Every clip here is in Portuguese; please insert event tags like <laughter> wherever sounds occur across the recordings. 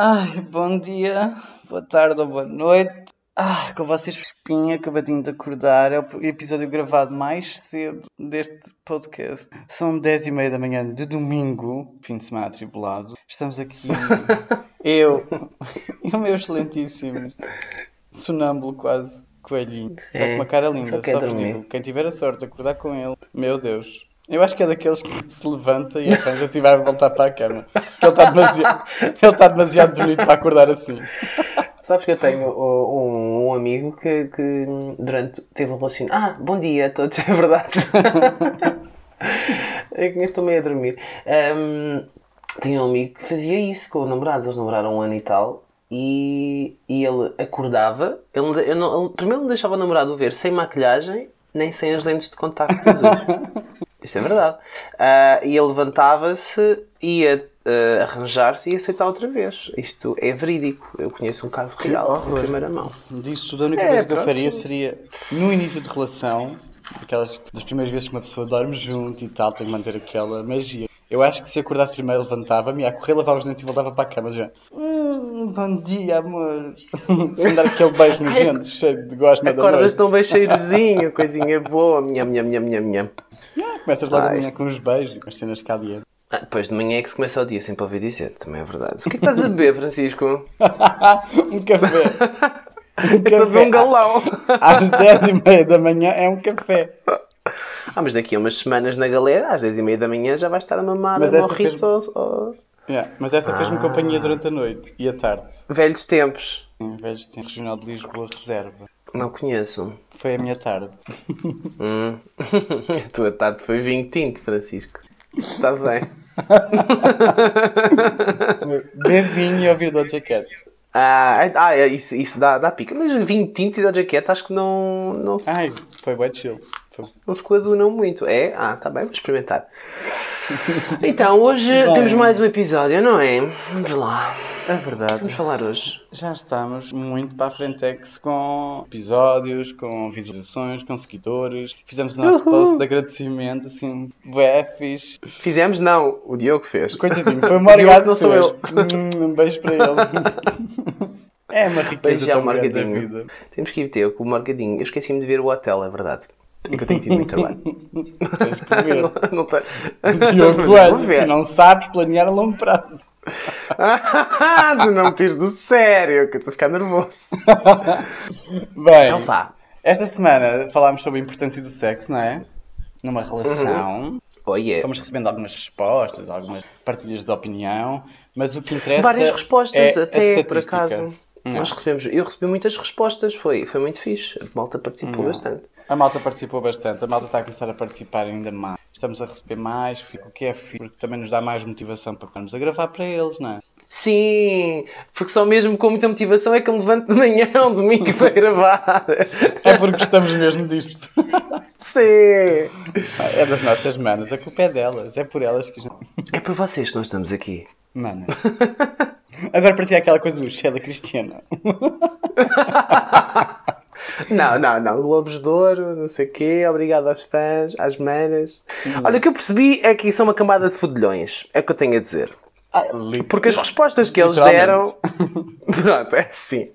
Ai, bom dia, boa tarde ou boa noite. Ah, com vocês Espinha, acabadinho de acordar. É o episódio gravado mais cedo deste podcast. São 10 e meia da manhã de domingo, fim de semana atribulado. Estamos aqui, <laughs> eu e o meu excelentíssimo sonâmbulo quase, coelhinho. Está com uma cara linda, só só. Quem tiver a sorte de acordar com ele, meu Deus. Eu acho que é daqueles que se levanta e arranja-se e vai voltar para a cama. Porque ele está demasiado, ele está demasiado bonito para acordar assim. Sabes que eu tenho um, um amigo que, que durante teve um relacionamento. Ah, bom dia a todos, <laughs> é verdade. <laughs> Eu estou meio a dormir. Um, tinha um amigo que fazia isso com o namorado. Eles namoraram um ano e tal. E, e ele acordava. Ele, eu não- ele primeiro não deixava o namorado ver sem maquilhagem nem sem as lentes de contacto azuis. <laughs> Isto é verdade. Ah, e ele levantava-se, ia ah, arranjar-se e ia aceitar outra vez. Isto é verídico. Eu conheço um caso real, horror. primeira mão. Disso tudo, a única É, coisa que eu pronto. faria seria, no início de relação, aquelas das primeiras vezes que uma pessoa dorme junto e tal, tem que manter aquela magia. Eu acho que se acordasse primeiro, levantava-me, ia correr, lavava os dentes e voltava para a cama já. Hum, bom dia, amor. <laughs> Sem dar aquele beijo nojento, cheio de da Acordas tão bem cheirosinho, coisinha boa. Nham, nham, nham, nham, nham. Começas logo Ai. a manhã com os beijos e com as cenas calientes. Ah, depois de manhã é que se começa o dia, sempre a ouvir dizer, também é verdade. O que é que estás a beber, Francisco? <laughs> um café. Um Estou a beber um galão. Às 10 e meia da manhã é um café. Ah, mas daqui a umas semanas na galera, às 10 e meia da manhã, já vai estar a mamar Mas a morritos fez- aos Yeah, Mas esta fez-me companhia durante a noite e a tarde. velhos tempos. Em vez de ter Regional de Lisboa Reserva. Não conheço. Foi a minha tarde. Hum. <laughs> A tua tarde foi vinho tinto, Francisco. Está bem. <laughs> Beber vinho e ouvir Doja Cat. Ah, ah é, isso, isso dá, dá pica. Mas vinho tinto e da jaqueta acho que não, não, se, Ai, foi bem chill. Foi- não se coadunam muito. É? Ah, tá bem, vou experimentar. <laughs> Então, hoje Bem. temos mais um episódio, não é? Vamos lá. É verdade. Vamos falar hoje. Já estamos muito para a Frentex com episódios, com visualizações, com seguidores. Fizemos o nosso post de agradecimento, assim, bué fixe. Fizemos? Não. O Diogo fez. Coitadinho, foi <laughs> o Diogo Morgado não sou fez. <laughs> Hum, Um beijo para ele. <laughs> É uma riqueza Beijo ao tão grande da Morgadinho. vida. Temos que ir ter com o Morgadinho. Eu esqueci-me de ver o hotel, é verdade. É que eu tenho tido muito trabalho. Tens que ver. não, não tem- Diogo ver. tu não sabes planear a longo prazo. Tu não me tires do sério, que eu estou a ficar nervoso. Bem, Então vá. esta semana falámos sobre a importância do sexo, não é? Numa relação. Oh, yeah. Fomos recebendo algumas respostas, algumas partilhas de opinião, mas o que interessa Várias respostas, é a até por acaso. Não. Nós recebemos, eu recebi muitas respostas, foi, foi muito fixe. A malta participou bastante. A malta participou bastante, a malta está a começar a participar ainda mais. Estamos a receber mais, o que é fixe, porque também nos dá mais motivação para ficarmos a gravar para eles, não é? Sim, porque só mesmo com muita motivação é que eu me levanto de manhã, <laughs> um domingo para gravar. É porque gostamos mesmo disto. Sim. É das nossas manas, a culpa é delas, é por elas que. É por vocês que nós estamos aqui. Mana. Agora parecia aquela coisa do Sheila Cristiana. <laughs> Não, não, não. Globos de Ouro, não sei o quê. Obrigado aos fãs, às manas. Olha, o que eu percebi é que isso é uma camada de fodilhões. É o que eu tenho a dizer. Porque as respostas que eles deram. <laughs> Pronto, é assim.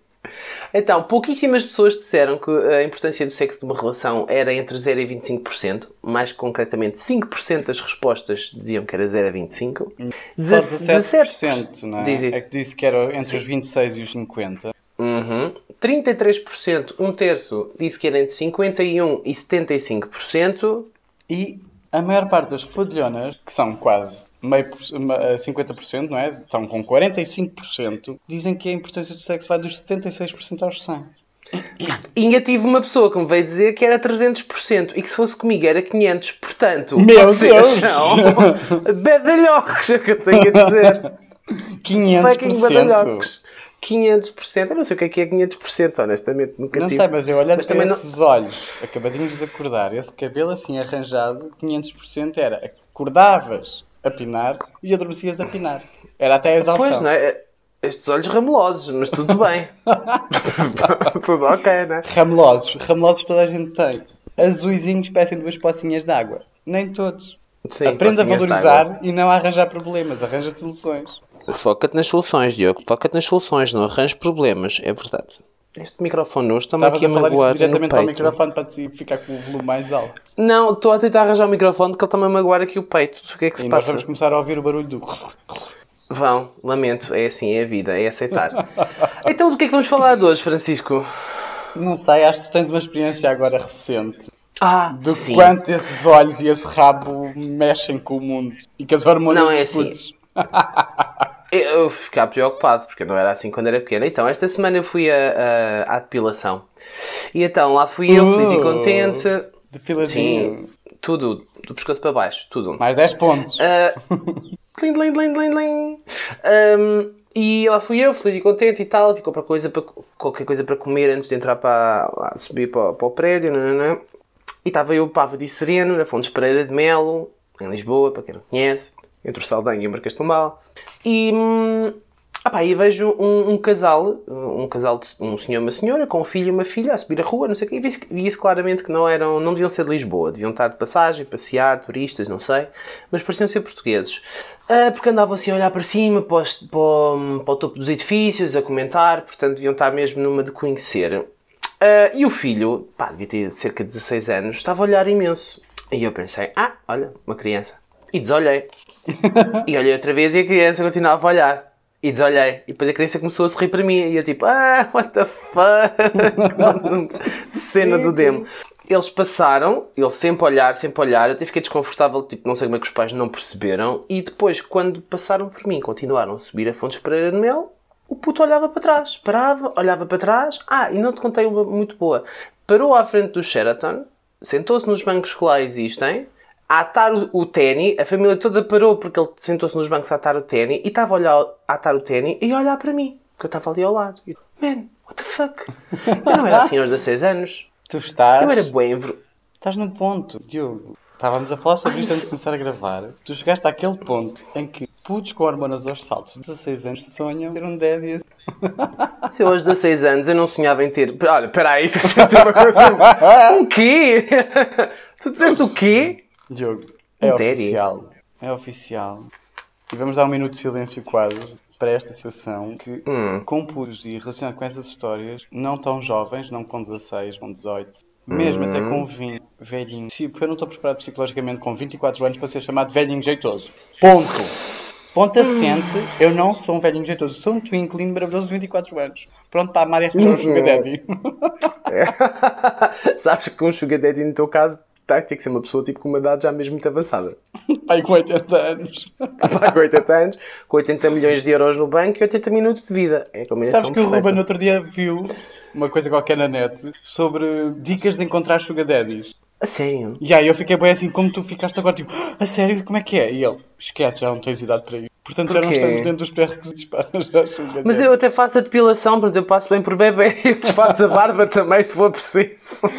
Então, pouquíssimas pessoas disseram que a importância do sexo de uma relação era entre 0 e 25%. Mais concretamente, 5% das respostas diziam que era 0 a 25%. Só 17%, 17%, não é? Diz. É que disse que era entre os 26 e os 50. Uhum. 33%, um terço, disse que era entre 51% e 75%. E a maior parte das fodilhonas, que são quase meio por- ma- eh, 50%, não é? Estão com 45%, dizem que a importância do sexo vai dos 76% aos 100%. E ainda tive uma pessoa que me veio dizer que era 300% e que se fosse comigo era 500%. Portanto, Meu vocês Deus! são <laughs> bedalhocos, é o que eu tenho a dizer. <laughs> Fucking 500%. badalhocos. 500%. Eu não sei o que é que é 500%, honestamente. Nunca Não tive. sei, mas eu olhando Mas para também não- esses olhos, acabadinhos de acordar, esse cabelo assim arranjado, 500% era acordavas a pinar e adormecias a pinar. Era até a exaustão. Pois, não é? Estes olhos ramelosos, mas tudo bem. <laughs> tudo ok, não é? Ramelosos. Ramelosos toda a gente tem. Azuizinhos parecem duas pocinhas de água. Nem todos. Sim, Aprenda a valorizar e não a arranjar problemas. Arranja soluções. Foca-te nas soluções, Diogo. Foca-te nas soluções, não arranjes problemas. É verdade. Este microfone hoje está-me aqui a, a magoar diretamente ao microfone para ficar com o volume mais alto. Não, estou a tentar arranjar o microfone porque ele está-me a magoar aqui o peito. O que é que se e passa? nós vamos começar a ouvir o barulho do... Vão, lamento. É assim, é a vida, é aceitar. <laughs> então, do que é que vamos falar de hoje, Francisco? Não sei, acho que tu tens uma experiência agora recente. Ah, de sim. quanto esses olhos e esse rabo mexem com o mundo e que as hormonas Não é assim. <laughs> Eu ficar preocupado, porque não era assim quando era pequeno. Então, esta semana eu fui a, a, à depilação. E então, lá fui eu, feliz e contente. Depiladinho. Sim, tudo, do pescoço para baixo, tudo. Mais 10 pontos. Uh, Tling, tling, tling, tling, tling. Um, e lá fui eu, feliz e contente e tal. Ficou para coisa para, qualquer coisa para comer antes de entrar para lá, subir para, para o prédio. E estava eu, pava de sereno, na Fontes Pereira de Melo, em Lisboa, para quem não conhece, entre o Saldanha e o Marquês de Pombal. E, hum, ah e vejo um, um, casal, um casal de um senhor e uma senhora, com um filho e uma filha, a subir a rua, não sei o quê, e via-se claramente que não eram, não deviam ser de Lisboa, deviam estar de passagem, passear, turistas, não sei, mas pareciam ser portugueses. Uh, porque andavam assim a olhar para cima, para, para, para, o topo dos edifícios, a comentar, portanto deviam estar mesmo numa de conhecer. Uh, e o filho, pá, devia ter cerca de 16 anos, estava a olhar imenso. E eu pensei, ah, olha, uma criança. E desolhei. <laughs> e olhei outra vez e a criança continuava a olhar. E desolhei. E depois a criança começou a sorrir para mim. E eu tipo, ah, what the fuck? <laughs> Cena do demo. Eles passaram, eles sempre a olhar, sempre a olhar. Eu até fiquei desconfortável, tipo, não sei como é que os pais não perceberam. E depois, quando passaram por mim, continuaram a subir a Fontes Pereira de Mel, o puto olhava para trás. Parava, olhava para trás. Ah, e não te contei uma muito boa. Parou à frente do Sheraton, sentou-se nos bancos que lá existem, a atar o, o ténis, a família toda parou porque ele sentou-se nos bancos a atar o ténis e estava a olhar a atar o ténis e a olhar para mim, porque eu estava ali ao lado. E man, what the fuck? <laughs> Eu não era assim aos 16 anos. Tu estás. Eu era bem. Estás num ponto, Diogo. Estávamos a falar sobre isto antes de começar a gravar. Tu chegaste àquele ponto em que putos com hormonas aos saltos de 16 anos sonham ter um daddy assim. Se eu aos 16 anos eu não sonhava em ter. Olha, peraí, tu disseste uma coisa. <laughs> Um quê? <laughs> Tu disseste o quê? Diogo, é Um oficial. É oficial. E vamos dar um minuto de silêncio quase para esta situação que, Hum. com putos e relacionado com essas histórias, não tão jovens, não com 16, com 18, mesmo até Hum. com 20, velhinho. Sim, porque eu não estou preparado psicologicamente com 24 anos para ser chamado velhinho jeitoso. Ponto! Ponto assente, eu não sou um velhinho jeitoso, sou um twinkling maravilhoso de 24 anos. Pronto para amar e arranjar o Sugar Daddy. <laughs> <laughs> Sabes que com um Sugar Daddy, no teu caso, tá, tem que ser uma pessoa tipo, com uma idade já mesmo muito avançada. <laughs> Pai com 80 anos. <laughs> Vai com 80 anos, com 80 milhões de euros no banco e 80 minutos de vida. É a combinação Sabes que o perfeita. Ruben no outro dia viu uma coisa qualquer na net sobre dicas de encontrar Sugar Daddies. A sério? E aí eu fiquei bem assim, como tu ficaste agora, tipo, a sério, como é que é? E ele, esquece, já não tens idade para isso. Portanto, já não Porquê? estamos dentro dos pré-requisitos para Mas eu até faço a depilação, portanto eu passo bem por bebê <laughs> e desfaço a barba também se for preciso.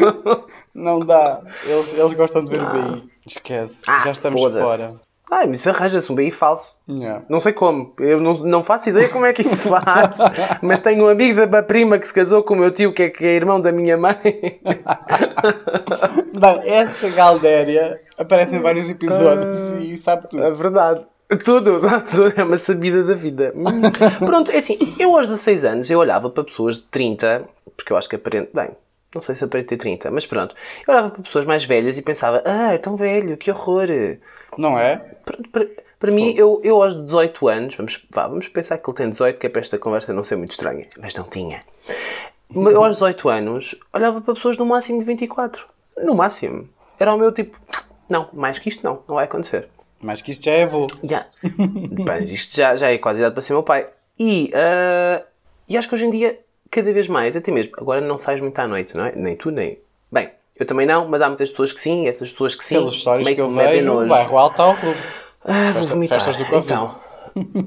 Não dá. Eles, eles gostam de ver o BI. Esquece. Ah, já estamos fora. Ai, mas arranja-se um BI falso. Yeah. Não sei como. Eu não, não faço ideia como é que isso se <laughs> faz. mas tenho um amigo da minha prima que se casou com o meu tio, que é, que é irmão da minha mãe. <laughs> Bem, essa Galdéria aparece em vários episódios Ah. e sabe tudo. É verdade. Tudo, <laughs> sabe? Tudo é uma sabida da vida. Pronto, é assim, eu aos 16 anos eu olhava para pessoas de 30, porque eu acho que aparente, bem, não sei se aparente ter 30, mas pronto. Eu olhava para pessoas mais velhas e pensava, ah, é tão velho, que horror. Não é? Para, para- para mim, eu, eu aos 18 anos, vamos, vá, vamos pensar que ele tem 18, que é para esta conversa não ser muito estranha, mas não tinha. Eu aos 18 anos olhava para pessoas no máximo de 24. No máximo. Era o meu tipo, não, mais que isto não, não vai acontecer. Mas que isto já é avô. Bem, isto já, já é quase idade para ser meu pai. E, ah, e acho que hoje em dia, cada vez mais, até mesmo, agora não sais muito à noite, não é? Nem tu, nem. Bem, eu também não, mas há muitas pessoas que sim, e essas pessoas que sim. Pelas histórias meio que eu me vejo, nojo. o bairro alto ao clube. Ah, vou vomitar. Então,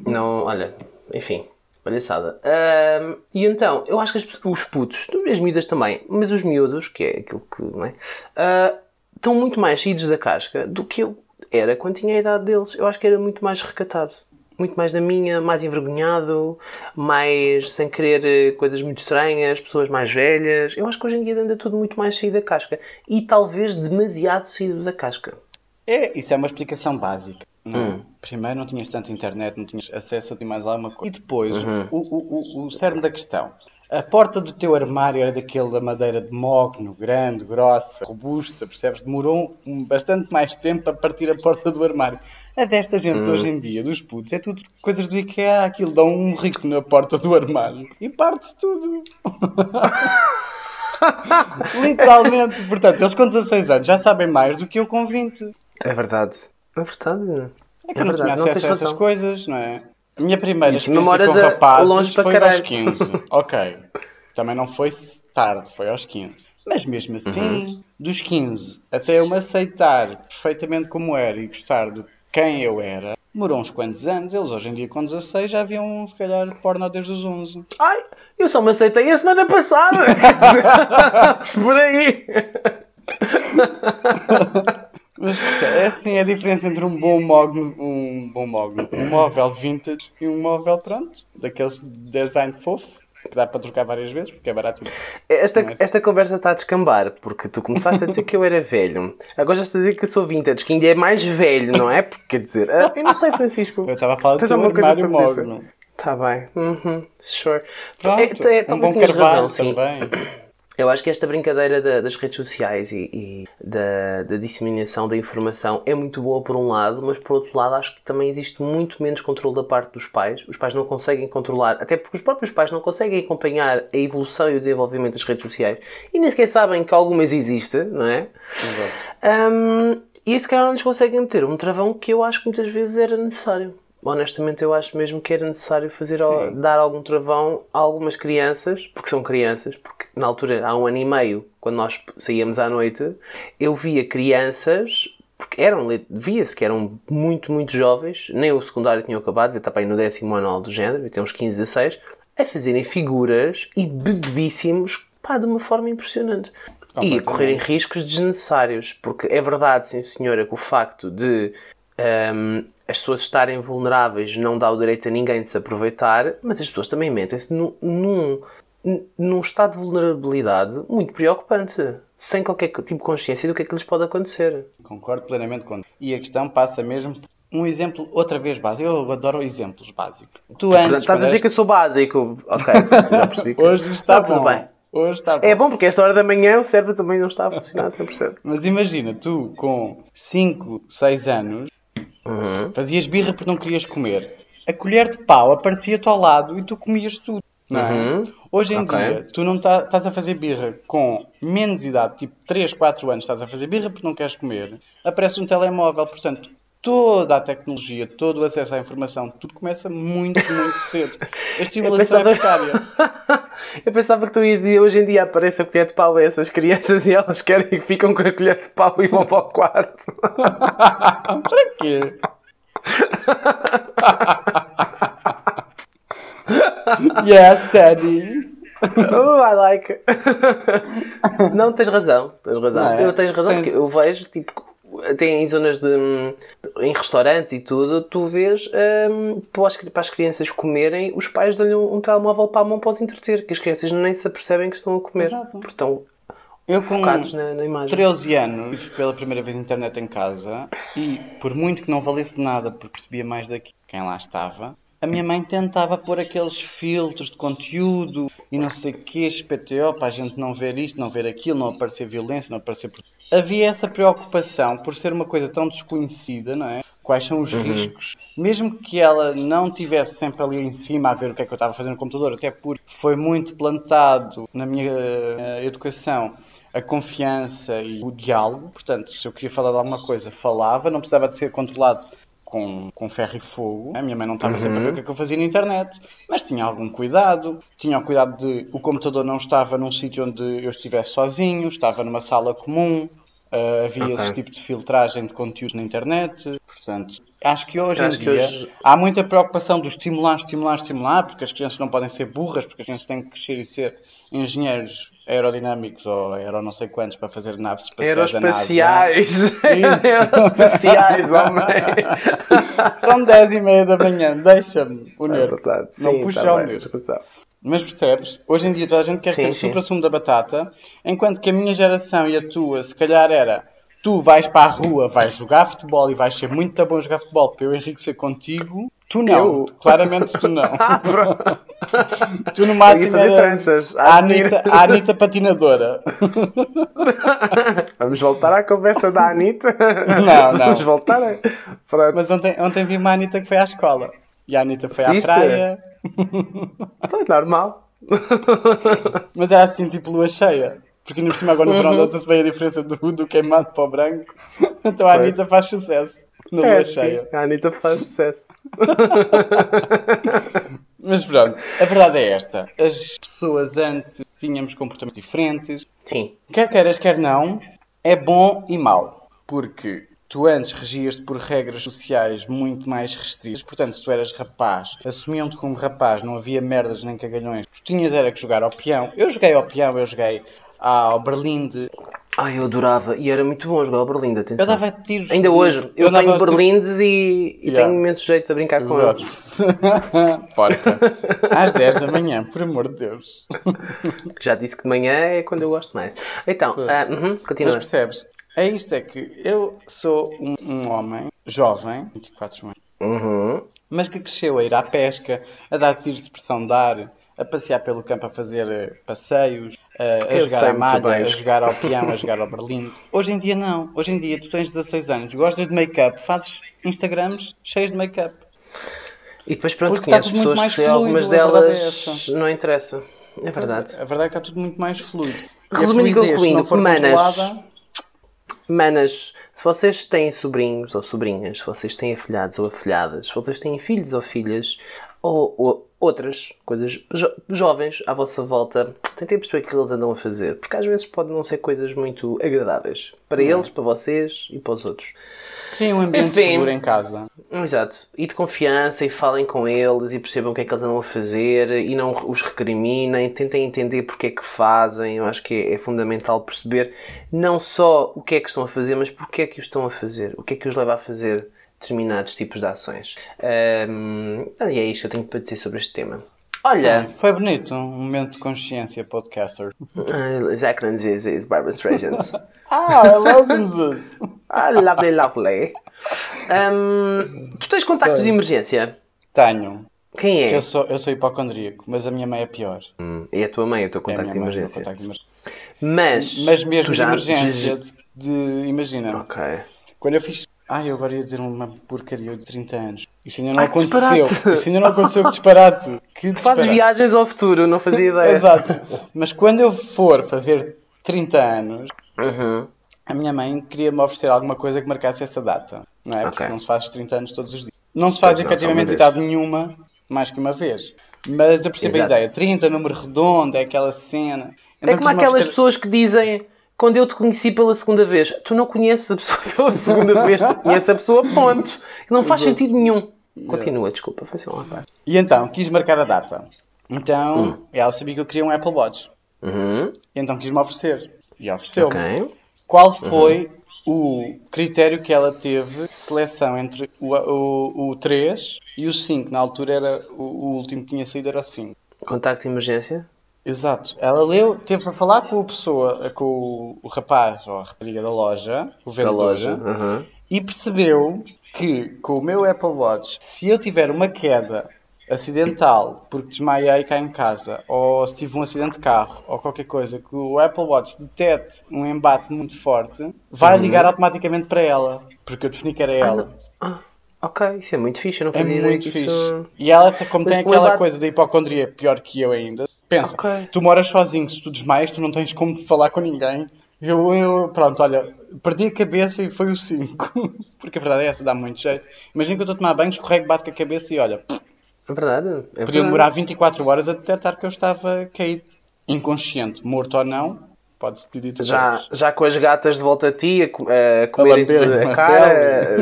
não, olha, enfim, palhaçada. Ahm, e então, eu acho que as os putos, as miúdas também, mas os miúdos, que é aquilo que, não é? Ah, estão muito mais saídos da casca do que eu era quando tinha a idade deles. Eu acho que era muito mais recatado. Muito mais da minha, mais envergonhado, mais sem querer eh, coisas muito estranhas, pessoas mais velhas. Eu acho que hoje em dia anda tudo muito mais saído da casca. E talvez demasiado saído da casca. É, isso é uma explicação básica. Hum. Primeiro não tinhas tanta internet, não tinhas acesso a mais alguma coisa. E depois, uhum. o, o, o, o cerne da questão. A porta do teu armário era daquele da madeira de mogno, grande, grossa, robusta, percebes? Demorou bastante mais tempo a partir a porta do armário. A desta gente hum. hoje em dia, dos putos, é tudo coisas do IKEA, aquilo dá um rico na porta do armário e parte tudo. <laughs> Literalmente, portanto, eles com 16 anos já sabem mais do que eu com 20. É verdade. É verdade. É que é eu não verdade. tinha acesso a essas coisas, não é? A minha primeira experiência com rapazes longe foi caralho. aos 15. ok. Também não foi tarde, foi aos 15. Mas mesmo assim, uhum. dos 15 até eu me aceitar perfeitamente como era e gostar de quem eu era, demorou uns quantos anos. Eles hoje em dia com 16 já haviam, se calhar, porno desde os 11. Ai, eu só me aceitei a semana passada. <laughs> <laughs> Por aí. <laughs> Mas é assim a diferença entre um bom móvel, um bom móvel, um móvel vintage e um móvel pronto, daqueles design fofo que dá para trocar várias vezes, porque é barato. Esta, é esta conversa está a descambar, porque tu começaste a dizer que eu era velho, agora já estás a dizer que eu sou vintage, que ainda é mais velho, não é? Porque quer dizer, ah, eu não sei, Francisco. Eu estava a falar de alguma coisa para móvel. Está bem, uhum, sure. Pronto, é, é, um bom razão, sim. também. Eu acho que esta brincadeira da, das redes sociais e, e da, da, disseminação da informação é muito boa por um lado, mas por outro lado acho que também existe muito menos controle da parte dos pais. Os pais não conseguem controlar, até porque os próprios pais não conseguem acompanhar a evolução e o desenvolvimento das redes sociais e nem sequer sabem que algumas existem, não é? Exato. Um, e se calhar não lhes conseguem meter um travão que eu acho que muitas vezes era necessário honestamente eu acho mesmo que era necessário fazer dar algum travão a algumas crianças, porque são crianças, porque na altura, há um ano e meio, quando nós saíamos à noite, eu via crianças, porque eram, via-se que eram muito, muito jovens, nem o secundário tinham acabado, devia estar bem no décimo ano do género, devia ter uns 15, 16, a fazerem figuras e bebevíssimos, pá, de uma forma impressionante. E a correrem riscos desnecessários, porque é verdade, sim senhora, que o facto de um, as pessoas estarem vulneráveis não dá o direito a ninguém de se aproveitar, mas as pessoas também mentem-se num, num, num, estado de vulnerabilidade muito preocupante, sem qualquer tipo de consciência do que é que lhes pode acontecer. Concordo plenamente com E a questão passa mesmo um exemplo outra vez básico. Eu adoro exemplos básicos. Tu antes, Estás a dizer que eu sou básico. Ok, <laughs> já percebi. Que... Hoje está, bom. tudo bem. Hoje está bom. É bom porque esta hora da manhã o cérebro também não está a funcionar 100%. Mas imagina, tu com 5, 6 anos Uhum. Fazias birra porque não querias comer. A colher de pau aparecia-te ao lado e tu comias tudo. Não é? Uhum. Hoje em okay. dia, tu não tá, estás a fazer birra com menos idade, tipo 3, 4 anos, estás a fazer birra porque não queres comer, aparece um telemóvel, portanto, toda a tecnologia, todo o acesso à informação, tudo começa muito, muito cedo. <laughs> A estimulação pensava... é precária. <laughs> Eu pensava que tu ias dizer hoje em dia aparece a colher de pau a essas crianças e elas querem ficam com a colher de pau e vão para o quarto. <laughs> para quê? yes, Daddy. Oh, I like. Não, tens razão. Tens razão. É? Eu tenho razão tens... porque eu vejo, tipo, até em zonas de. em restaurantes e tudo, tu vês um, para as crianças comerem, os pais dão-lhe um, um, telemóvel para a mão para os entreter, que as crianças nem se apercebem que estão a comer. Exato. Porque estão eu com focados na, na, imagem. 13 anos, pela primeira vez internet em casa, e por muito que não valesse nada, porque percebia mais daqui quem lá estava, a minha mãe tentava pôr aqueles filtros de conteúdo e não sei o que, SPTO, para a gente não ver isto, não ver aquilo, não aparecer violência, não aparecer. Havia essa preocupação por ser uma coisa tão desconhecida, não é? Quais são os uhum. riscos? Mesmo que ela não tivesse sempre ali em cima a ver o que é que eu estava fazendo no computador, até porque foi muito plantado na minha uh, educação a confiança e o diálogo. Portanto, se eu queria falar de alguma coisa, falava, não precisava de ser controlado com, com ferro e fogo. A minha mãe não estava uhum. sempre a ver o que, é que eu fazia na internet, mas tinha algum cuidado. Tinha o cuidado de o computador não estava num sítio onde eu estivesse sozinho, estava numa sala comum. Uh, havia okay. esse tipo de filtragem de conteúdos na internet. Portanto, acho que hoje acho em dia hoje... há muita preocupação do estimular, estimular, estimular, porque as crianças não podem ser burras, porque as crianças têm que crescer e ser engenheiros aerodinâmicos ou aero não sei quantos para fazer naves espaciais. Aeroespaciais! Aeroespaciais, <laughs> homem! <laughs> São 10 e meia da manhã, deixa-me unir. É. Não sim, puxa tá o meu. Mas percebes? Hoje em dia toda a gente quer sim, ser sim. supra-sumo da batata, enquanto que a minha geração e a tua, se calhar era tu vais para a rua, vais jogar futebol e vais ser muito bom a jogar futebol para eu enriquecer contigo, tu não. Eu? Claramente tu não. <laughs> Ah, tu no máximo fazer tranças. A Anitta, a Anitta patinadora. <laughs> Vamos voltar à conversa da Anitta? Não, não. Vamos voltar a... Mas ontem, ontem vi uma Anitta que foi à escola. E a Anitta foi Viste? à praia. Foi normal. <laughs> Mas era assim, tipo lua cheia. Porque no cima agora no verão uhum. nota-se bem a diferença do, do queimado para o branco. Então a pois. Anitta faz sucesso. Na é, lua cheia. Sim, a Anitta faz sucesso. <laughs> Mas pronto, a verdade é esta. As pessoas antes tínhamos comportamentos diferentes. Sim. Quer queiras, quer não, é bom e mau. Porque tu antes regias-te por regras sociais muito mais restritas. Portanto, se tu eras rapaz, assumiam-te como rapaz, não havia merdas nem cagalhões. Tu tinhas era que jogar ao peão. Eu joguei ao peão, eu joguei ao Berlinde. Ai, eu adorava. E era muito bom jogar ao Berlinde, atenção. Eu dava tiros. Ainda hoje. Eu, eu tenho Berlindes e, e yeah. tenho imenso jeito a brincar com eles. <laughs> Porca. Às 10 da manhã, por amor de Deus. Já disse que de manhã é quando eu gosto mais. Então, uh, uh -huh, continua. Mas percebes? É isto, é que eu sou um, um homem jovem, 24 anos, uhum. mas que cresceu a ir à pesca, a dar tiros de pressão de ar, a passear pelo campo a fazer passeios, a, a jogar a malha, a jogar ao peão, a jogar ao berlim. Hoje em dia não. Hoje em dia tu tens 16 anos, gostas de make-up, fazes Instagrams cheios de make-up. E depois pronto, Porque conheces pessoas que fluido, algumas delas é não interessa. É verdade. A verdade é que está tudo muito mais fluido. Resumindo e concluindo, manas, manas, se vocês têm sobrinhos ou sobrinhas, se vocês têm afilhados ou afilhadas, se vocês têm filhos ou filhas, ou, ou outras coisas jo jovens à vossa volta, tentem perceber o que eles andam a fazer, porque às vezes podem não ser coisas muito agradáveis para não. eles, para vocês e para os outros. Criem um ambiente Enfim, seguro em casa. Exato. E de confiança e falem com eles e percebam o que é que eles andam a fazer e não os recriminem. Tentem entender porque é que fazem. Eu acho que é, é fundamental perceber não só o que é que estão a fazer, mas porque é que o estão a fazer. O que é que os leva a fazer determinados tipos de ações. Um, e é isto que eu tenho para dizer sobre este tema. Olha. Ah, foi bonito, um momento de consciência, podcaster. Uh, Zach is Barbara Streisand. <laughs> ah, I love this. Ah, lovely, lovely. Um, tu tens contactos de emergência? Tenho. Quem é? Eu sou, eu sou hipocondríaco, mas a minha mãe é pior. Hum, e a tua mãe é o teu contacto, é de, emergência. contacto de emergência. Mas, mas mesmo de emergência, de, de, imagina. Ok. Quando eu fiz ah, eu agora ia dizer uma porcaria de 30 anos. Isso ainda não Ai, aconteceu. Disparate. Isso ainda não aconteceu, que disparate. <laughs> Que tu fazes viagens ao futuro, não fazia <laughs> ideia. Exato. Mas quando eu for fazer 30 anos, uhum. a minha mãe queria-me oferecer alguma coisa que marcasse essa data. Não é? Porque okay. não se faz 30 anos todos os dias. Não se faz pois efetivamente idade nenhuma, mais que uma vez. Mas eu percebo Exato. a ideia. 30, número redondo, é aquela cena. Então, é como aquelas oferecer... pessoas que dizem quando eu te conheci pela segunda vez, tu não conheces a pessoa <laughs> pela segunda vez, tu conheces a pessoa, ponto. Não faz sentido nenhum. Continua, desculpa, foi só uma parte. E então, quis marcar a data. Então, hum. ela sabia que eu queria um Apple Watch. Uhum. E então quis-me oferecer. E ofereceu-me. Okay. Qual foi uhum. o critério que ela teve de seleção entre o, o, o 3 e o 5? Na altura era o, o último que tinha saído era o 5. Contacto de emergência? Exato. Ela leu, teve a falar com a pessoa, com o rapaz ou a rapariga da loja, o vendedor, da loja, uhum. e percebeu que com o meu Apple Watch, se eu tiver uma queda acidental porque desmaiei cá em casa, ou se tive um acidente de carro, ou qualquer coisa, que o Apple Watch detete um embate muito forte, vai uhum. ligar automaticamente para ela, porque eu defini que era ela. Ah, Ok, isso é muito fixe, eu não é fazia é ideia que isso... E ela, como Mas tem aquela coisa da hipocondria pior que eu ainda, pensa, okay. tu moras sozinho, se tu desmaias, tu não tens como falar com ninguém. Eu, eu, pronto, olha, perdi a cabeça e foi o 5. <laughs> Porque a verdade é essa, dá muito jeito. Imagina que eu estou a tomar banho, escorrego, bato com a cabeça e olha... É verdade. É podia demorar 24 horas a detectar que eu estava caído. Inconsciente, morto ou não, Pode-se dizer já, já com as gatas de volta a ti, a, a comerem a, a cara.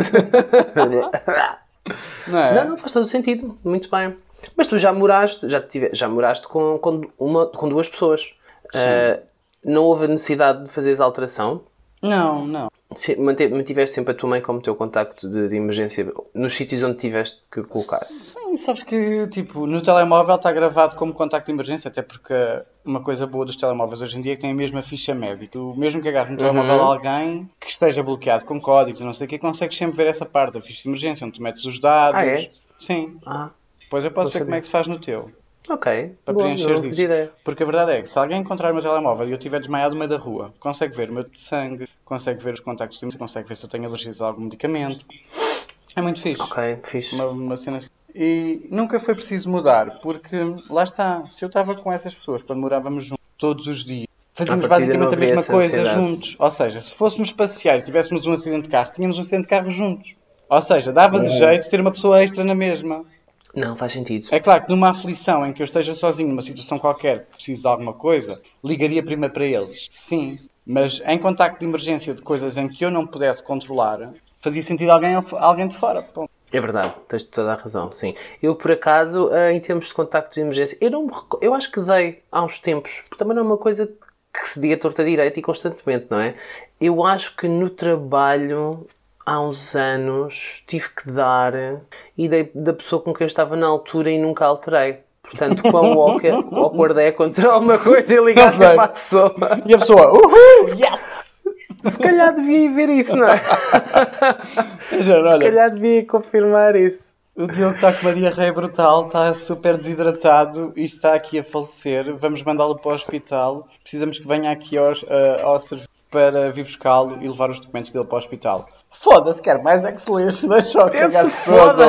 <laughs> não, é? não, não faz todo sentido. Muito bem. Mas tu já moraste, já, tive, já moraste com, com, uma, com duas pessoas. Uh, não houve necessidade de fazeres alteração? Não, não. Mantiveste sempre a tua mãe como teu contacto de, de, emergência nos sítios onde tiveste que colocar? Sim, sabes que tipo, no telemóvel está gravado como contacto de emergência, até porque uma coisa boa dos telemóveis hoje em dia é que tem a mesma ficha médica. O mesmo que agarre no telemóvel uhum. alguém que esteja bloqueado com códigos não sei o que, consegues sempre ver essa parte da ficha de emergência, onde tu metes os dados. Ah, é? Sim. Ah. Depois eu posso ver como é que se faz no teu. Ok. Para Bom, preencher isso. Porque a verdade é que se alguém encontrar o meu telemóvel e eu estiver desmaiado no meio da rua, consegue ver o meu sangue, consegue ver os contactos de consegue ver se eu tenho alergias a algum medicamento. É muito fixe. Ok, fixe. Uma, uma cena... E nunca foi preciso mudar, porque lá está, se eu estava com essas pessoas quando morávamos juntos todos os dias, fazíamos basicamente a mesma coisa juntos. Ou seja, se fôssemos passear e tivéssemos um acidente de carro, tínhamos um acidente de carro juntos. Ou seja, dava de jeito ter uma pessoa extra na mesma. Não, faz sentido. É claro que numa aflição em que eu esteja sozinho, numa situação qualquer, preciso de alguma coisa, ligaria primeiro para eles. Sim. Mas em contacto de emergência de coisas em que eu não pudesse controlar, fazia sentido alguém, alguém de fora. Bom. É verdade, tens toda a razão, sim. Eu, por acaso, eh, em termos de contacto de emergência, eu, não eu acho que dei há uns tempos, porque também não é uma coisa que se diga torta direita e constantemente, não é? Eu acho que no trabalho há uns anos tive que dar e dei da pessoa com quem eu estava na altura e nunca alterei. Portanto, quão <laughs> awkward é acontecer alguma coisa e ligar para a pessoa. E a pessoa, uhul, yes! Se calhar devia ver isso, não é? <laughs> Se calhar devia confirmar isso. O Diogo está com uma diarreia brutal, está super desidratado e está aqui a falecer. Vamos mandá-lo para o hospital. Precisamos que venha aqui aos, uh, ao serviço para vir buscá-lo e levar os documentos dele para o hospital. Foda-se, quero mais é que se lixo, deixa o cagar foda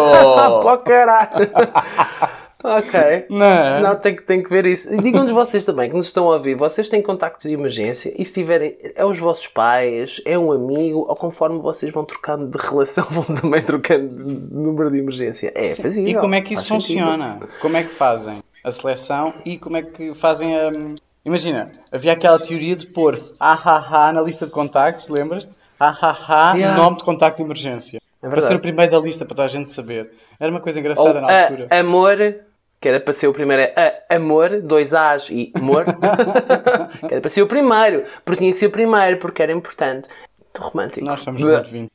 Pô, caralho. <laughs> Ok. Não, não tem, que, tem que ver isso. E digam-nos vocês também que nos estão a ouvir. Vocês têm contactos de emergência e se tiverem. É os vossos pais, é um amigo, ou conforme vocês vão trocando de relação, <laughs> vão também trocando de número de emergência. É fazível. E como é que isso funciona? Sentido. Como é que fazem a seleção e como é que fazem a. Imagina, havia aquela teoria de pôr ah, na lista de contactos, lembras-te? Ah, yeah. nome de contacto de emergência. É para ser o primeiro da lista, para toda a gente saber. Era uma coisa engraçada Ou, na altura. amor, que era para ser o primeiro, é amor, dois A's e amor, <laughs> <laughs> que era para ser o primeiro, porque tinha que ser o primeiro, porque era importante. Romântico. Nós somos muito vinho.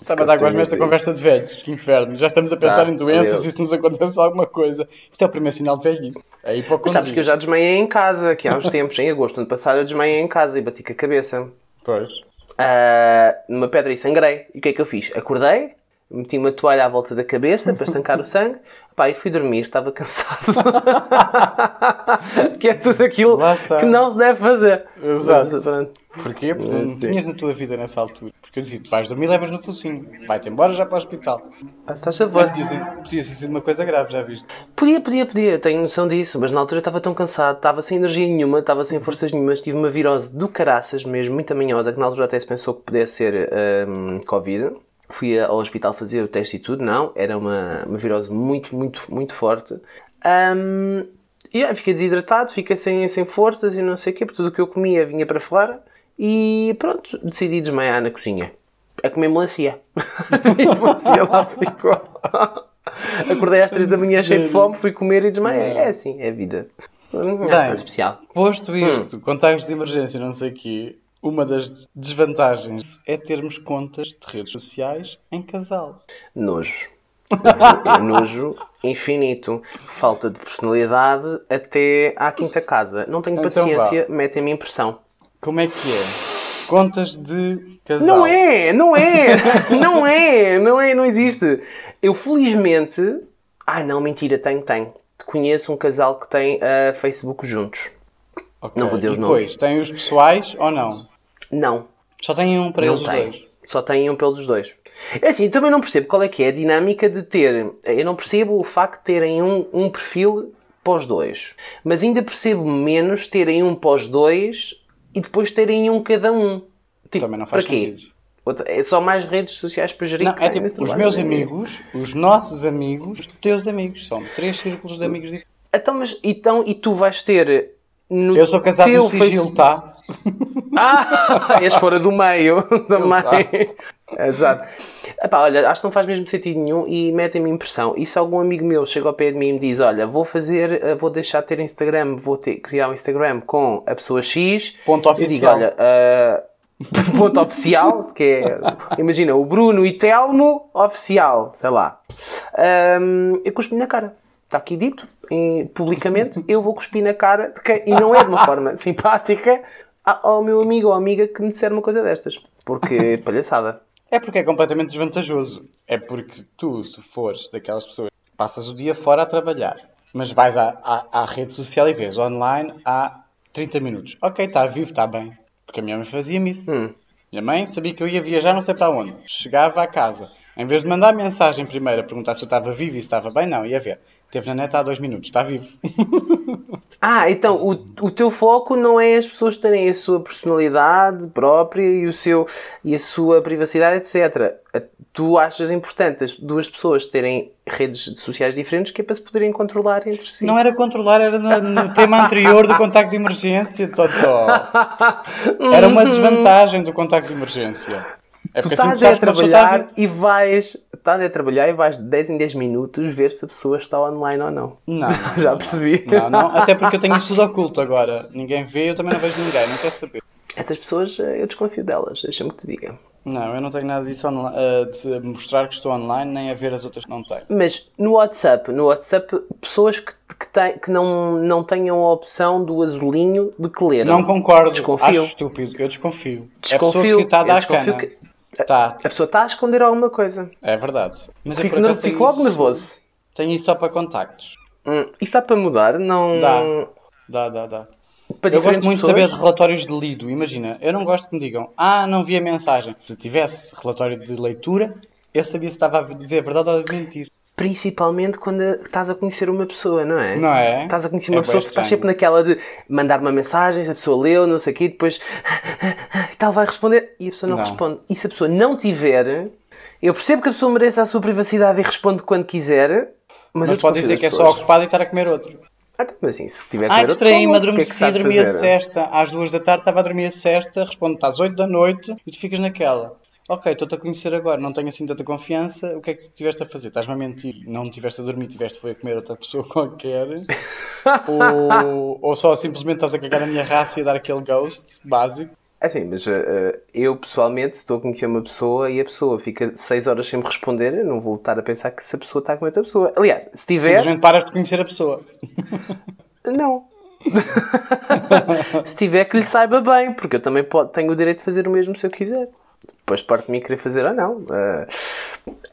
Estava a dar agora nesta conversa de velhos, que inferno. Já estamos a pensar tá, em doenças e se nos acontece alguma coisa. Isto é o primeiro sinal de velhice. É Mas sabes que eu já desmaiei em casa, que há uns tempos, em agosto, ano passado, eu desmaiei em casa e bati com a cabeça. Pois. Uh, numa pedra e sangrei. E o que é que eu fiz? Acordei, meti uma toalha à volta da cabeça para estancar o sangue. Pá, e fui dormir, estava <laughs> cansado. que é tudo aquilo que não se deve fazer. Exato. Mas, Porquê? Porque não tinhas na tua vida nessa altura. Porque eu dizia, tu vais dormir levas no focinho. Vai-te embora já para o hospital. Ah, estás a ver. Podia, ser uma coisa grave, já viste? Podia, podia, podia. Tenho noção disso. Mas na altura eu estava tão cansado, estava sem energia nenhuma, estava sem forças nenhumas. Tive uma virose do caraças mesmo, muito amanhosa, que na altura até se pensou que pudesse ser um, Covid. Fui ao hospital fazer o teste e tudo. Não, era uma, uma virose muito, muito, muito forte. Um, e yeah, fiquei desidratado, fiquei sem, sem forças e não sei o quê, porque tudo o que eu comia vinha para fora. E pronto, decidi desmaiar na cozinha. A comer melancia. <laughs> a melancia lá ficou. Acordei às 3 da manhã cheio de fome, fui comer e desmaiei. É assim, é a vida. Não é especial. Posto isto, hum. contactos de emergência, não sei o quê, uma das desvantagens é termos contas de redes sociais em casal. Nojo. É nojo infinito. Falta de personalidade até à quinta casa. Não tenho então paciência, metem-me impressão. Como é que é? Contas de casal. Não é, não é, não é, não é, não existe. Eu felizmente. Ai não, mentira, tenho, tenho. Conheço um casal que tem uh, Facebook juntos. Okay. Não vou dizer os depois, nomes. Tem os pessoais ou não? Não. Só tem um para não eles tem. dois? Só tem um pelos dois. É assim, também não percebo qual é que é a dinâmica de ter. Eu não percebo o facto de terem um, um perfil pós dois. Mas ainda percebo menos terem um pós dois e depois terem um cada um. Tipo, Também não faz para quê? É só mais redes sociais para gerir. Não, é tipo, os meus amigos, os nossos amigos, os teus amigos. São três círculos de amigos diferentes. Então, mas, então, e tu vais ter no Eu sou casado teu no sigilo, tá? Ah, és fora do meio <laughs> também. Exato. Epá, olha, acho que não faz mesmo sentido nenhum e metem-me impressão. E se algum amigo meu chega ao pé de mim e me diz: Olha, vou fazer, eh, vou deixar de ter Instagram, vou ter, criar um Instagram com a pessoa X, Ponto eu digo: Olha, uh, <laughs> ponto oficial, que é, imagina, o Bruno e Telmo oficial, sei lá. Um, eu cuspi na cara. Está aqui dito, publicamente, eu vou cuspir na cara de quem, e não é de uma forma <laughs> simpática ao meu amigo ou amiga que me disser uma coisa destas. Porque <laughs> palhaçada. É porque é completamente desvantajoso. É porque tu, se fores daquelas pessoas passas o dia fora a trabalhar, mas vais à, à, à rede social e vês online há 30 minutos. Ok, está vivo, está bem. Porque a minha mãe fazia-me isso. Hum. Minha mãe sabia que eu ia viajar não sei para onde. Chegava à casa. Em vez de mandar mensagem primeiro a perguntar se eu estava vivo e se estava bem, não, ia ver. Teve na neta há dois minutos, está vivo. <laughs> ah, então o, o teu foco não é as pessoas terem a sua personalidade própria e, o seu, e a sua privacidade, etc. Tu achas importante as duas pessoas terem redes sociais diferentes que é para se poderem controlar entre si. Não era controlar, era no, no tema anterior do contacto de emergência, Totó. <laughs> Era uma desvantagem do contacto de emergência. É tu estás a trabalhar e vais estás a trabalhar e vais de 10 em 10 minutos ver se a pessoa está online ou não. Não. <laughs> Já percebi. Não, não, até porque eu tenho isso tudo oculto agora. Ninguém vê, eu também não vejo ninguém, não quero saber. Essas pessoas, eh, eu desconfio delas, deixa-me que te diga. Não, eu não tenho nada disso uh, de mostrar que estou online, nem a ver as outras que não têm. Mas no WhatsApp, no WhatsApp, pessoas que, que, tem, que não, não tenham a opção do azulinho de que ler. Não concordo, desconfio. acho estúpido, eu desconfio. Desconfio, é a que está a dar desconfio que Tá. A pessoa está a esconder alguma coisa. É verdade. Mas fico, eu, fico logo isso, nervoso. Tenho isso só para contactos. Hum, isso dá para mudar? Não. Dá, dá, dá. dá. Para eu gosto muito de saber de relatórios de lido. Imagina, eu não gosto que me digam, ah, não vi a mensagem. Se tivesse relatório de leitura, eu sabia se estava a dizer a verdade ou a mentir. Principalmente quando estás a conhecer uma pessoa, não é? Não é? Estás a conhecer uma é pessoa, estás sempre naquela de mandar uma mensagem, se a pessoa leu, não sei o quê, depois e tal, vai responder e a pessoa não, não, responde. E se a pessoa não tiver, eu percebo que a pessoa mereça a sua privacidade e responde quando quiser, mas, mas pode dizer que é só ocupado e estar a comer outro. Ah, tá, mas assim, se tiver a comer outro, como, adormeci, é dormi a sexta, às duas da tarde estava a dormir a sexta, responde às oito da noite e tu ficas naquela ok, estou-te a conhecer agora, não tenho assim tanta confiança, o que é que estiveste a fazer? Estás-me a mentir? Não estiveste a dormir, estiveste a comer outra pessoa <laughs> qualquer? <laughs> ou, ou só simplesmente estás a cagar na minha raça e a dar aquele ghost básico? É assim, mas uh, eu pessoalmente, se estou a conhecer uma pessoa e a pessoa fica 6 horas sem me responder, eu não vou estar a pensar que se a pessoa está com outra pessoa. Aliás, se tiver. Simplesmente paras de conhecer a pessoa. <laughs> não. se tiver que lhe saiba bem, porque eu também tenho o direito de fazer o mesmo se eu quiser. Depois parte de mim querer fazer ou não. Uh,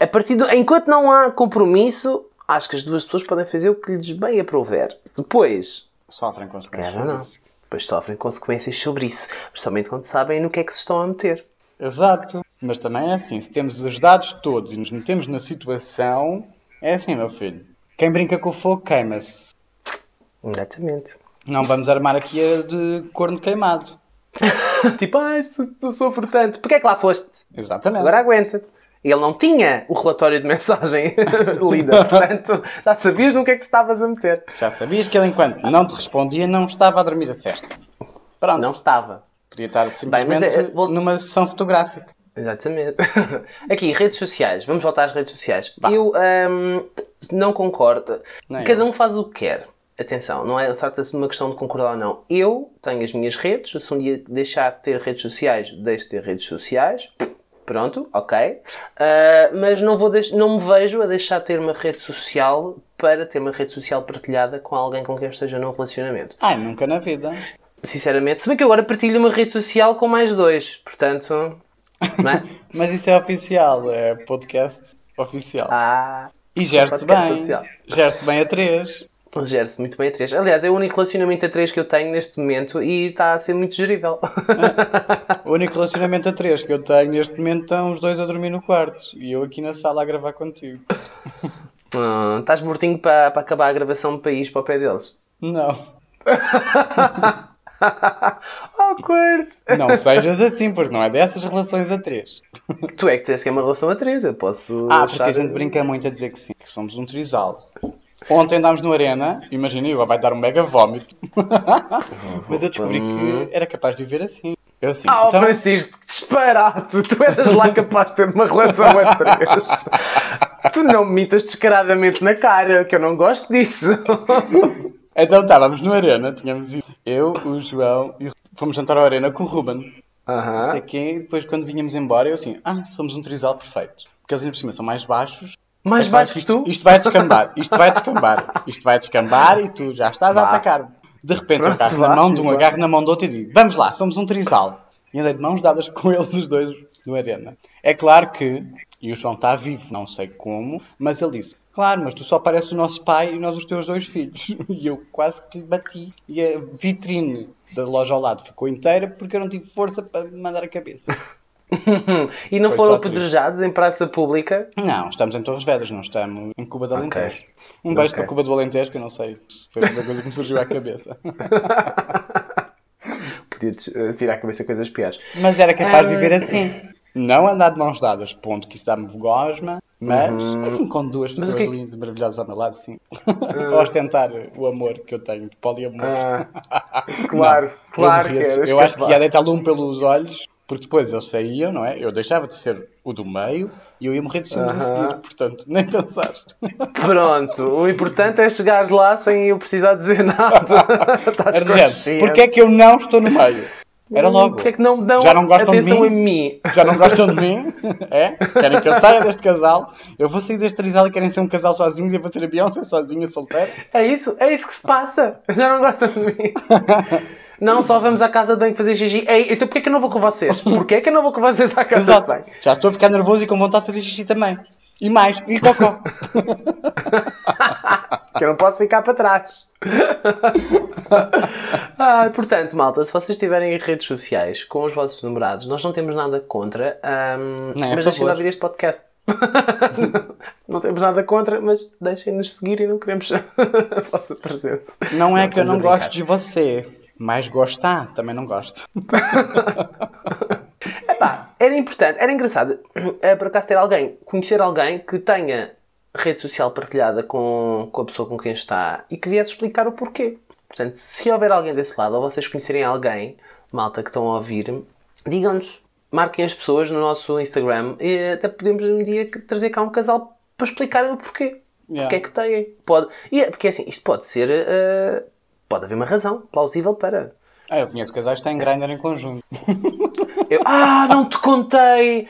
a partir do, enquanto não há compromisso, acho que as duas pessoas podem fazer o que lhes bem aprouver. Depois. Sofrem consequências. Quer, não. Depois sofrem consequências sobre isso. Principalmente quando sabem no que é que se estão a meter. Exato. Mas também é assim: se temos os dados todos e nos metemos na situação, é assim, meu filho. Quem brinca com o fogo queima-se. Exatamente. Não vamos armar aqui a de corno queimado. <laughs> tipo, ai, tu sofro tanto. Porquê é que lá foste? Exatamente. Agora aguenta. Ele não tinha o relatório de mensagem <laughs> lida, portanto, já sabias no que é que estavas a meter. Já sabias que ele, enquanto não te respondia, não estava a dormir a festa. Pronto. Não estava. Podia estar simplesmente Bem, é, vou... numa sessão fotográfica. Exatamente. <laughs> Aqui, redes sociais. Vamos voltar às redes sociais. Bah. Eu um, não concordo. Não Cada um faz o que quer atenção, não é trata-se de uma questão de concordar ou não. Eu tenho as minhas redes, se um dia deixar de ter redes sociais, deixo de ter redes sociais. Pronto, ok. Uh, mas não, vou não me vejo a deixar de ter uma rede social para ter uma rede social partilhada com alguém com quem eu esteja num relacionamento. Ah, nunca na vida. Sinceramente, se bem que agora partilho uma rede social com mais dois, portanto. É? <laughs> mas isso é oficial, é podcast oficial. Ah, e gera-se bem. Gera-se bem a três. Gera-se muito bem a 3. Aliás, é o único relacionamento a 3 que eu tenho neste momento e está a ser muito gerível. <laughs> o único relacionamento a 3 que eu tenho neste momento estão os dois a dormir no quarto e eu aqui na sala a gravar contigo. Hum, <laughs> estás mortinho para, para acabar a gravação do país para o pé deles? Não. <laughs> Awkward! Não sejas assim, porque não é dessas relações a 3. Tu é que tens que é uma relação a 3, eu posso. Ah, porque a gente brinca muito a dizer que sim, que somos um trisal. Ontem andámos no Arena, imagina, eu vai dar um mega vómito. <laughs> Mas eu descobri que era capaz de viver assim. Eu assim, ah, então... Francisco, que disparate! Tu eras lá capaz de ter uma relação a três. tu não me mitas descaradamente na cara, que eu não gosto disso. então estávamos no Arena, tínhamos. Eu, o João e fomos jantar ao Arena com o Ruben. não sei quê, e depois quando vinhamos embora, eu assim, ah, somos um trisal perfeito. Porque eles ainda por cima são mais baixos. Mais Mas baixo que isto, tu? Isto vai descambar, isto vai descambar, isto vai descambar e tu já estás a Vá. atacar-me. De repente eu Pronto, agarro na mão de um, agarro na mão do outro e digo, vamos lá, somos um trisal. E andei de mãos dadas com eles os dois no arena. É claro que, e o João está vivo, não sei como, mas ele disse, claro, mas tu só pareces o nosso pai e nós os teus dois filhos. <laughs> E eu quase que lhe bati. E a vitrine da loja ao lado ficou inteira porque eu não tive força para me mandar a cabeça. <laughs> e não foram apedrejados em praça pública? Não, estamos em Torres Vedras, não estamos em Cuba do. Alentejo. Um beijo Ok. para Cuba do Alentejo, que eu não sei se foi a primeira coisa que me surgiu à cabeça. <laughs> Podia eh, virar a cabeça coisas piores. Mas era capaz de Ah. viver assim. Não andar de mãos dadas, ponto, que isso dá-me gosma, mas assim com duas Uhum. Pessoas que é que- lindas e maravilhosas ao meu lado, sim. <laughs> A ostentar o amor que eu tenho de poliamor. Ah, claro, Não, claro eu que morria- eras Eu acho que ia deitá-lo um pelos olhos, porque depois eles saíam, não é? Eu deixava de ser o do meio e eu ia morrer de ciúmes a Aham. seguir, portanto, <laughs> nem pensar. Pronto, o importante é chegar lá sem eu precisar dizer <laughs> nada. Estás consciente. Porquê é que eu não estou no meio? Era logo. Porquê é que não me dão Já não gostam de atenção mim? a mim? Já não gostam de mim? É? Querem que eu saia deste casal? Eu vou sair deste trisal e querem ser um casal sozinhos e eu vou ser a Beyoncé sozinha, solteira? É isso? É isso que se passa? Já não gostam de mim? <laughs> Não, só vamos à casa de banho fazer xixi. Ei, então porquê que eu não vou com vocês? <laughs> Porquê que eu não vou com vocês à casa Exato. de banho? Já estou a ficar nervoso e com vontade de fazer xixi também. E mais, e cocó. <laughs> Que eu não posso ficar para trás. <laughs> ah, portanto, malta, se vocês estiverem em redes sociais com os vossos namorados, nós não temos nada contra, ahm, Nem a mas deixem de ouvir este podcast. não temos nada contra, mas deixem-nos seguir e não queremos a vossa presença. Não é que eu não gosto de você, mas gostar também não gosto. <laughs> Epá, era importante, era engraçado eh, por acaso ter alguém, conhecer alguém que tenha rede social partilhada com, com a pessoa com quem está e que viesse explicar o porquê. Portanto, se houver alguém desse lado ou vocês conhecerem alguém, malta que estão a ouvir, digam-nos, marquem as pessoas no nosso Instagram e até podemos um dia trazer cá um casal para explicarem o porquê. Yeah. Porque é que têm. Pode, e é, porque assim, isto pode ser. eh, pode haver uma razão plausível para. Ah, eu conheço casais que têm grinder em conjunto. <laughs> Eu, ah, não te contei!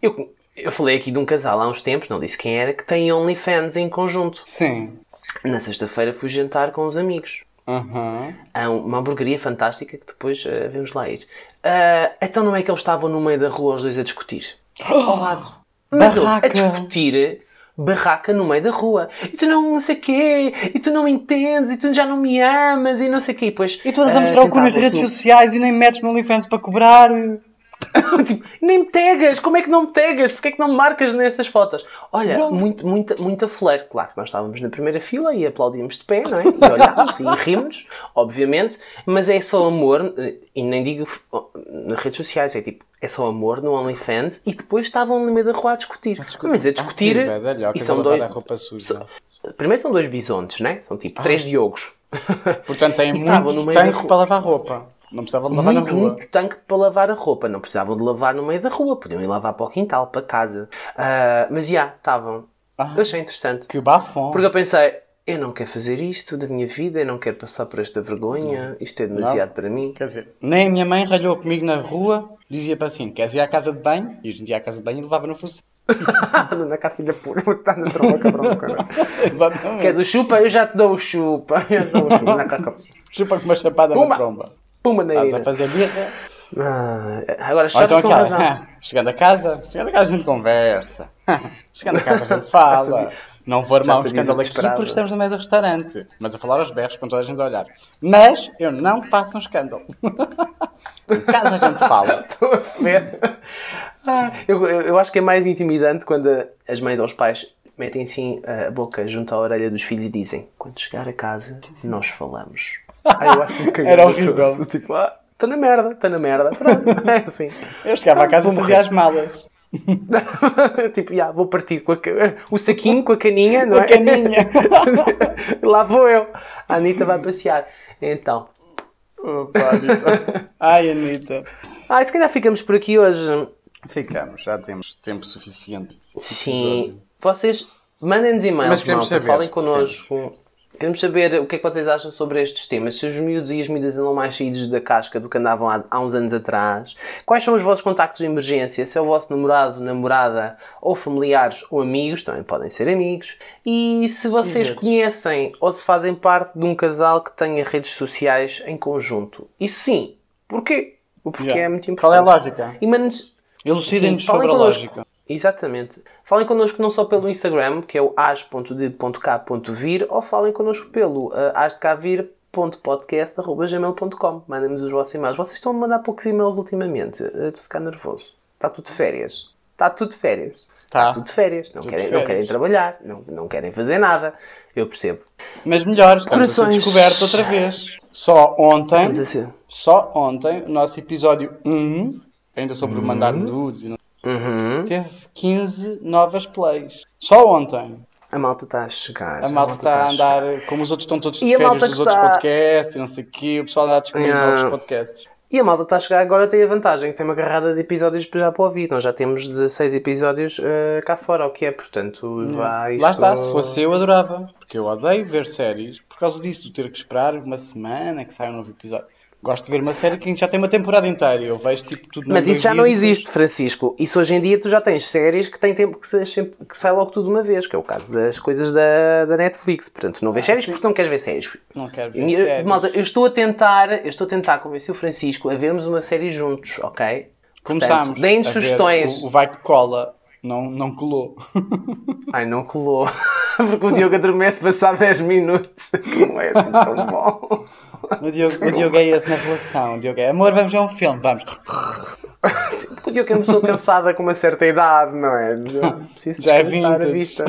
Eu, eu falei aqui de um casal há uns tempos, não disse quem era, que tem OnlyFans em conjunto. Sim. Na sexta-feira fui jantar com os amigos. Uhum. Há uma hamburgueria fantástica que depois uh, vamos lá ir. Ah, então não é que eles estavam no meio da rua os dois a discutir? Ao lado. Mas Barraca. a discutir barraca no meio da rua. E tu não, não sei quê, e tu não me entendes, e tu já não me amas, e não sei quê. E depois, E tu andas a mostrar o cu nas redes sociais e nem metes no OnlyFans para cobrar. <laughs> tipo, nem me tegas, como é que não me tegas? Porquê é que não me marcas nessas fotos? Olha, muito, muita, muita flare. Claro que nós estávamos na primeira fila e aplaudíamos de pé, não é? E olhámos e rimos, obviamente, mas é só amor, e nem digo nas redes sociais, é tipo, é só amor no OnlyFans e depois estavam no meio da rua a discutir. Mas a discutir. Ah, que badalhoca, e são dois. a roupa suja. Primeiro são dois bisontes, né? São tipo três diogos. Portanto, têm <laughs> muito rua. para lavar roupa. Não precisavam de lavar muito, na rua. muito tanque para lavar a roupa. Não precisavam de lavar no meio da rua. Podiam ir lavar para o quintal, para casa. Ah, mas já, estavam. Ah. Eu achei interessante. Que bafão. Porque eu pensei, eu não quero fazer isto da minha vida, eu não quero passar por esta vergonha, isto é demasiado para mim. Quer dizer, nem a minha mãe ralhou comigo na rua, dizia para assim, queres ir à casa de banho? E a gente ia à casa de banho e levava no focinho. <laughs> Cá, filha puta, está na tromba, cabrão. Exatamente. Queres o chupa? Eu já te dou o chupa. Eu já te dou o chupa. <laughs> Chupa com uma chapada Pumba. na tromba. Puma na Estás a fazer birra. Ah, agora, chata então com aquela, razão. "Ah, <laughs> chegando a casa, chegando a casa a gente conversa. <laughs> chegando a casa a gente fala. Não vou armar um escândalo aqui porque estamos no meio do restaurante. Mas a falar aos berros com toda a gente a olhar. Mas eu não faço um escândalo. <laughs> em casa a gente fala. Estou a ver. Ah, eu, eu, eu acho que é mais intimidante quando as mães ou os pais metem assim a boca junto à orelha dos filhos e dizem: Quando chegar a casa, nós falamos. Eu acho Era horrível. Tipo, ah, estou na merda, estou na merda. Pronto, <laughs> é assim. Eu chegava a casa Vou e fazia as malas. <laughs> tipo, já, vou partir com a o saquinho com a caninha, não é? A caninha. <laughs> Lá vou eu. A Anitta vai passear. Então. Opa, Anitta. Ai, Anitta. Ah, se calhar ficamos por aqui hoje. Ficamos, já temos tempo suficiente. Sim. Vocês mandem-nos Mas e-mails, queremos malta. saber, Falem connosco. Queremos saber o que é que vocês acham sobre estes temas. Se os miúdos e as miúdas andam mais saídos da casca do que andavam há, há, uns anos atrás. Quais são os vossos contactos de emergência? Se é o vosso namorado, namorada, ou familiares ou amigos, também podem ser amigos. E se vocês Exato. conhecem ou se fazem parte de um casal que tenha redes sociais em conjunto. E sim, porquê? O porquê yeah. é muito importante. Qual é a lógica? E manos, Elucidem-nos sobre a lógica. Exatamente. Falem connosco não só pelo Instagram, que é o as.de.k.vir, ou falem connosco pelo uh, asdecavir.podcast.gmail.com. Mandem-nos os vossos e-mails. Vocês estão a mandar poucos e-mails ultimamente. Estou a ficar nervoso. Está tudo de férias. Está tudo de férias. Tá. Está tudo de férias. Não, querem, férias. não querem trabalhar. Não, não querem fazer nada. Eu percebo. Mas melhor, estamos Corações... a ser descoberto outra vez. Só ontem, só ontem, o nosso episódio 1, ainda sobre uhum. mandar nudes e não Uhum. Teve 15 novas plays. Só ontem. A malta está a chegar. A malta, está a, a andar, como os outros estão todos de e férias dos outros tá... podcasts não sei o quê, o pessoal anda a descobrir yeah. novos podcasts. E a malta está a chegar agora tem a vantagem que tem uma carrada de episódios já para ouvir. Nós já temos 16 episódios uh, cá fora, o que é, portanto, vai. Lá está, se fosse eu adorava. Porque eu odeio ver séries por causa disso, de ter que esperar uma semana que saia um novo episódio. Gosto de ver uma série que já tem uma temporada inteira. Eu vejo tipo tudo Mas isso já não existe, Francisco. Isso hoje em dia tu já tens séries que têm tempo que, se, que sai logo tudo de uma vez, que é o caso das coisas da, da Netflix. Portanto, não vês ah, séries sim. porque não queres ver séries. Não quero ver eu, séries. Malta, eu estou a tentar, eu estou a tentar convencer o Francisco a vermos uma série juntos, ok? Começámos. Deem sugestões. O, o Vai que cola. Não, não colou. <laughs> Ai, não colou. <laughs> Porque o Diogo adormece passar 10 minutos. <laughs> Não é assim tão bom. O Diogo, o Diogo é esse na relação. O Diogo é, amor, vamos ver um filme, vamos. Porque o Diogo é uma pessoa cansada com uma certa idade, não é? <laughs> Já preciso Já é descansar é a vista.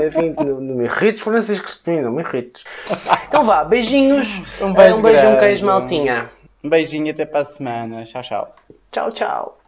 É 20. Não, não me irrites, Francisco Espinho, não me irrites. Então vá, beijinhos. Um beijo, um, beijo um queijo, maltinha. Um beijinho até para a semana. Tchau, tchau. Tchau, tchau.